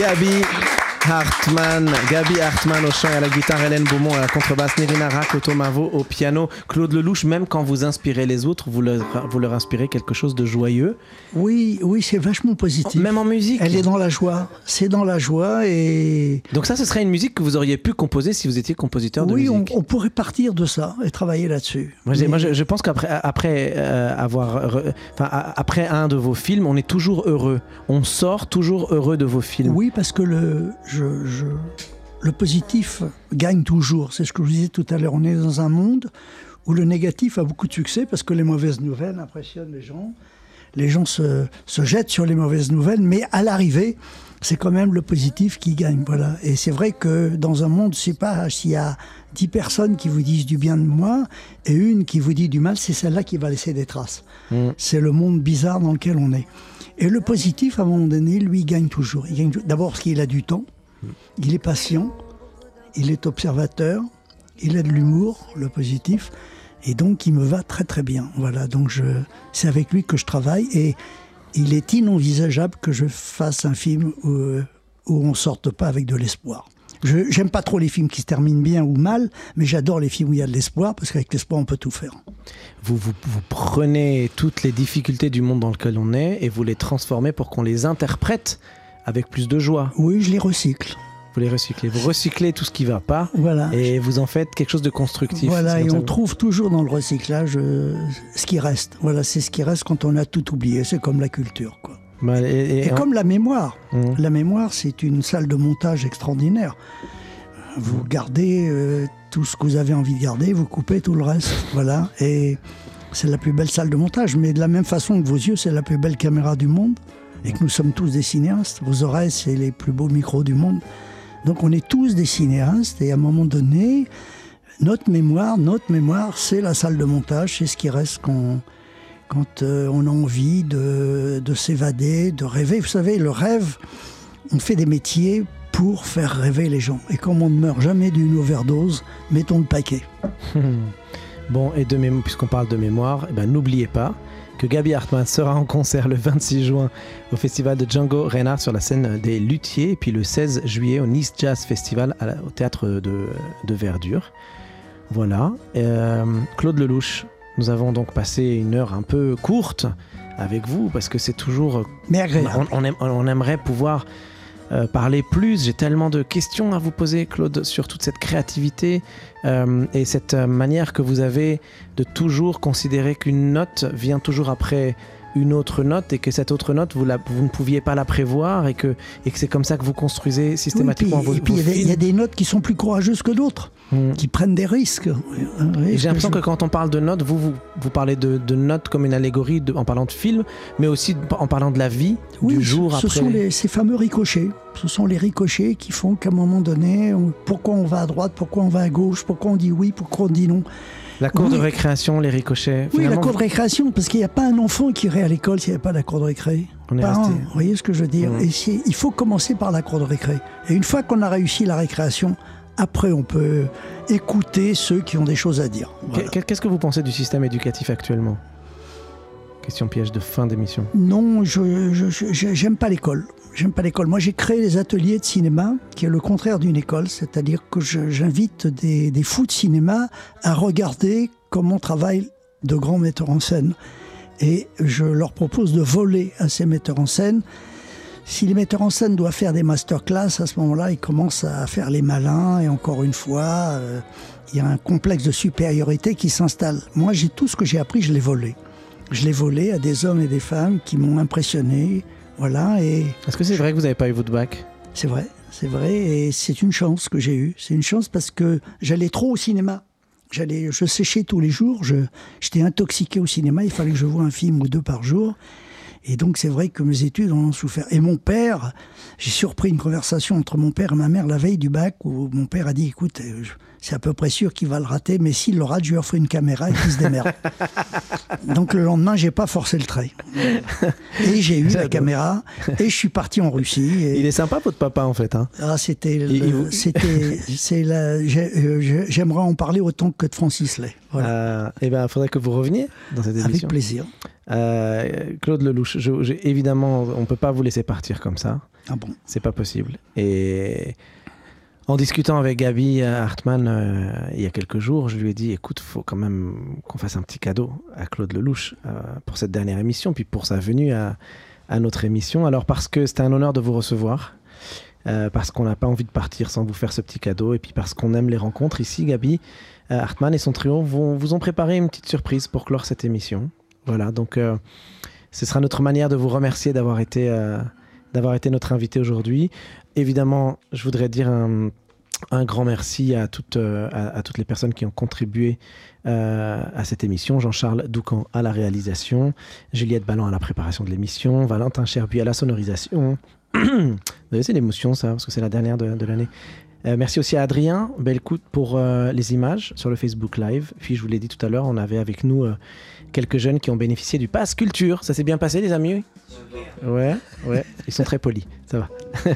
Gabi Hartmann, Gabi Hartmann au chant et à la guitare, Hélène Beaumont à la contrebasse, Nirina Rakotomavo au piano, Claude Lelouch, même quand vous inspirez les autres, vous leur, vous leur inspirez quelque chose de joyeux, Oui, oui, c'est vachement positif. même en musique. Elle est dans la joie. C'est dans la joie et Donc ça, ce serait une musique que vous auriez pu composer si vous étiez compositeur de oui, on, musique. on pourrait partir de ça et travailler là-dessus. Moi, j'ai- Mais- moi, je, je pense qu'après après, euh, avoir, re- enfin, après un de vos films, on est toujours heureux. On sort toujours heureux de vos films. Oui, parce que le, je, je- le positif gagne toujours. C'est ce que je vous disais tout à l'heure. On est dans un monde où le négatif a beaucoup de succès parce que les mauvaises nouvelles impressionnent les gens. Les gens se, se jettent sur les mauvaises nouvelles, mais à l'arrivée, c'est quand même le positif qui gagne. Voilà. Et c'est vrai que dans un monde, je sais pas s'il y a dix personnes qui vous disent du bien de moi et une qui vous dit du mal, c'est celle-là qui va laisser des traces. C'est le monde bizarre dans lequel on est. Et le positif, à un moment donné, lui, gagne toujours. Il gagne d'abord parce qu'il a du temps, il est patient, il est observateur, il a de l'humour, le positif, et donc il me va très très bien. Voilà, donc c'est avec lui que je travaille et il est inenvisageable que je fasse un film où, où on sorte pas avec de l'espoir. Je j'aime pas trop les films qui se terminent bien ou mal, mais j'adore les films où il y a de l'espoir parce qu'avec l'espoir on peut tout faire. Vous, vous prenez toutes les difficultés du monde dans lequel on est et vous les transformez pour qu'on les interprète avec plus de joie. Oui, je les recycle. Vous les recyclez. Vous recyclez tout ce qui va pas Voilà. et vous en faites quelque chose de constructif. Voilà, et on trouve toujours dans le recyclage euh, ce qui reste. Voilà, c'est ce qui reste quand on a tout oublié. C'est comme la culture, quoi. Bah, et- et- Et comme la mémoire. Mmh. La mémoire, c'est une salle de montage extraordinaire. Vous gardez euh, tout ce que vous avez envie de garder, vous coupez tout le reste. Voilà. Et c'est la plus belle salle de montage. Mais de la même façon que vos yeux, c'est la plus belle caméra du monde. Et que nous sommes tous des cinéastes. Vos oreilles, c'est les plus beaux micros du monde. Donc on est tous des cinéastes. Et à un moment donné, notre mémoire, notre mémoire, c'est la salle de montage. C'est ce qui reste quand, quand euh, on a envie de, de s'évader, de rêver. Vous savez, le rêve, on fait des métiers pour faire rêver les gens. Et comme on ne meurt jamais d'une overdose, mettons le paquet. Bon, et puisqu'on parle de mémoire, eh ben, n'oubliez pas que Gabi Hartmann sera en concert le 26 juin au festival de Django Reinhardt sur la scène des Luthiers, et puis le 16 juillet au Nice Jazz Festival la- au théâtre de, de Verdure. Voilà. Euh, Claude Lelouch, nous avons donc passé une heure un peu courte avec vous parce que c'est toujours Mais agréable. on, on aime- on aimerait pouvoir euh, parler plus. J'ai tellement de questions à vous poser, Claude, sur toute cette créativité euh, et cette euh, manière que vous avez de toujours considérer qu'une note vient toujours après une autre note et que cette autre note, vous, la- vous ne pouviez pas la prévoir et que, et que c'est comme ça que vous construisez Oui, et puis, systématiquement vos, et puis, il y a des notes qui sont plus courageuses que d'autres, Mm. qui prennent des risques. J'ai l'impression que quand on parle de notes, vous, vous, vous parlez de, de notes comme une allégorie de- en parlant de film, mais aussi en parlant de la vie, Oui, du jour ce après. sont les- ces fameux ricochets. Ce sont les ricochets qui font qu'à un moment donné, on- pourquoi on va à droite, pourquoi on va à gauche, pourquoi on dit oui, pourquoi on dit non. La cour Oui. de récréation, les ricochets. Oui, la cour de récréation, parce qu'il n'y a pas un enfant qui irait à l'école s'il n'y avait pas la cour de récré. On est resté- un, vous voyez ce que je veux dire. Et c'est- il faut commencer par la cour de récré. Et une fois qu'on a réussi la récréation, après on peut écouter ceux qui ont des choses à dire. Voilà. Qu'est-ce que vous pensez du système éducatif actuellement? Question piège de fin d'émission. Non, je j'aime pas l'école. J'aime pas l'école. Moi, j'ai créé les ateliers de cinéma, qui est le contraire d'une école, c'est-à-dire que j'invite des, des fous de cinéma à regarder comment travaillent de grands metteurs en scène. Et je leur propose de voler à ces metteurs en scène. Si les metteurs en scène doivent faire des masterclass, à ce moment-là, ils commencent à faire les malins. Et encore une fois, euh, il y a un complexe de supériorité qui s'installe. Moi, j'ai tout ce que j'ai appris, je l'ai volé. Je l'ai volé à des hommes et des femmes qui m'ont impressionné. Voilà, et Est-ce que c'est vrai que vous n'avez pas eu votre bac? C'est vrai, c'est vrai, et c'est une chance que j'ai eue. C'est une chance parce que j'allais trop au cinéma. J'allais, je séchais tous les jours. Je, j'étais intoxiqué au cinéma. Il fallait que je voie un film ou deux par jour. Et donc c'est vrai que mes études en ont souffert. Et mon père, j'ai surpris une conversation entre mon père et ma mère la veille du bac où mon père a dit "Écoute, euh, je- c'est à peu près sûr qu'il va le rater, mais s'il le rate, je lui offre une caméra et qu'il se démerde." donc le lendemain, j'ai pas forcé le trait. Et j'ai eu la caméra et je suis parti en Russie. Et... Il est sympa votre papa en fait. Hein Ah, c'était, le- c'est la, euh, j'ai- j'aimerais en parler autant que de Francis Lay. Voilà. Euh, eh ben, il faudrait que vous reveniez dans cette Avec émission. plaisir. Euh, Claude Lelouch, je- je- évidemment, on peut pas vous laisser partir comme ça. Ah bon? C'est pas possible. Et en discutant avec Gabi Hartmann euh, il y a quelques jours, je lui ai dit écoute, faut quand même qu'on fasse un petit cadeau à Claude Lelouch euh, pour cette dernière émission, puis pour sa venue à, notre émission. Alors, parce que c'était un honneur de vous recevoir. euh, parce qu'on n'a pas envie de partir sans vous faire ce petit cadeau, et puis parce qu'on aime les rencontres ici, Gabi Hartmann et son trio vont, vous ont préparé une petite surprise pour clore cette émission. Voilà, donc ce sera notre manière de vous remercier d'avoir été, d'avoir été notre invité aujourd'hui. Évidemment, je voudrais dire un, un grand merci à toutes, euh, à, à toutes les personnes qui ont contribué euh, à cette émission. Jean-Charles Doucan à la réalisation, Juliette Ballon à la préparation de l'émission, Valentin Cherbuy à la sonorisation. C'est l'émotion ça, parce que c'est la dernière de, de l'année. Euh, merci aussi à Adrien Belcout pour euh, les images sur le Facebook Live. Puis je vous l'ai dit tout à l'heure, on avait avec nous euh, quelques jeunes qui ont bénéficié du Pass Culture. Ça s'est bien passé les amis? Ouais, ouais, ils sont très polis, ça va.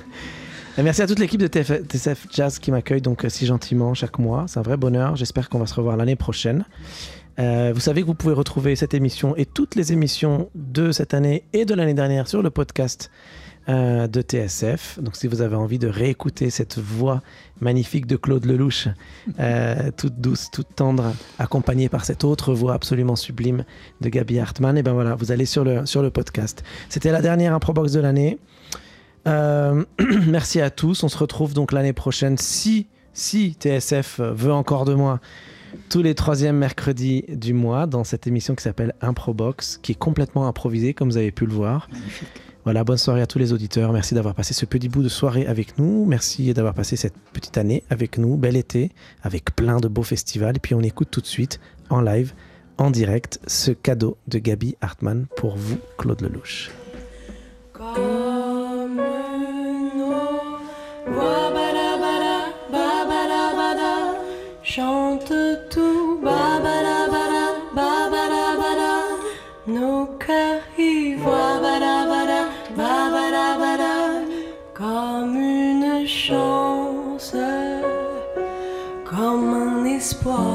Merci à toute l'équipe de TF TSF Jazz qui m'accueille donc euh, si gentiment chaque mois. C'est un vrai bonheur. J'espère qu'on va se revoir l'année prochaine. Euh, vous savez que vous pouvez retrouver cette émission et toutes les émissions de cette année et de l'année dernière sur le podcast euh, de TSF. Donc si vous avez envie de réécouter cette voix magnifique de Claude Lelouch, euh, toute douce, toute tendre, accompagnée par cette autre voix absolument sublime de Gabi Hartmann, et ben voilà, vous allez sur le, sur le podcast. C'était la dernière Improbox de l'année. Euh, merci à tous. On se retrouve donc l'année prochaine si, si TSF veut encore de moi tous les troisièmes mercredis du mois dans cette émission qui s'appelle Improbox, qui est complètement improvisée, comme vous avez pu le voir. Voilà, bonne soirée à tous les auditeurs. Merci d'avoir passé ce petit bout de soirée avec nous. Merci d'avoir passé cette petite année avec nous. Bel été, avec plein de beaux festivals. Et puis on écoute tout de suite, en live, en direct, ce cadeau de Gabi Hartmann pour vous, Claude Lelouch. Chante tout, babadabada, babadabada, nos cœurs y voient. Badabada, babadabada, comme une chance, comme un espoir.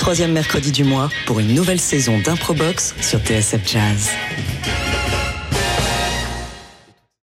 Troisièmes mercredis du mois pour une nouvelle saison d'Improbox sur TSF Jazz.